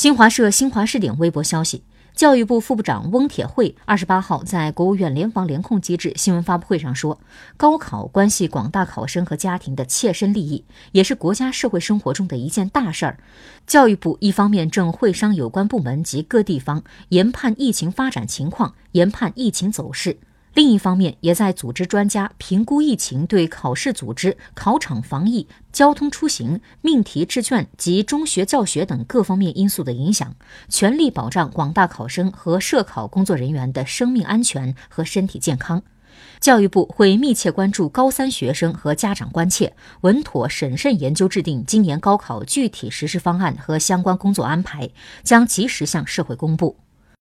新华社新华视点微博消息。教育部副部长翁铁慧二十八号在国务院联防联控机制新闻发布会上说：“高考关系广大考生和家庭的切身利益，也是国家社会生活中的一件大事儿。教育部一方面正会商有关部门及各地方，研判疫情发展情况，研判疫情走势。”另一方面，也在组织专家评估疫情对考试组织、考场防疫、交通出行、命题制卷及中学教学等各方面因素的影响，全力保障广大考生和涉考工作人员的生命安全和身体健康。教育部会密切关注高三学生和家长关切，稳妥审慎研究制定今年高考具体实施方案和相关工作安排，将及时向社会公布。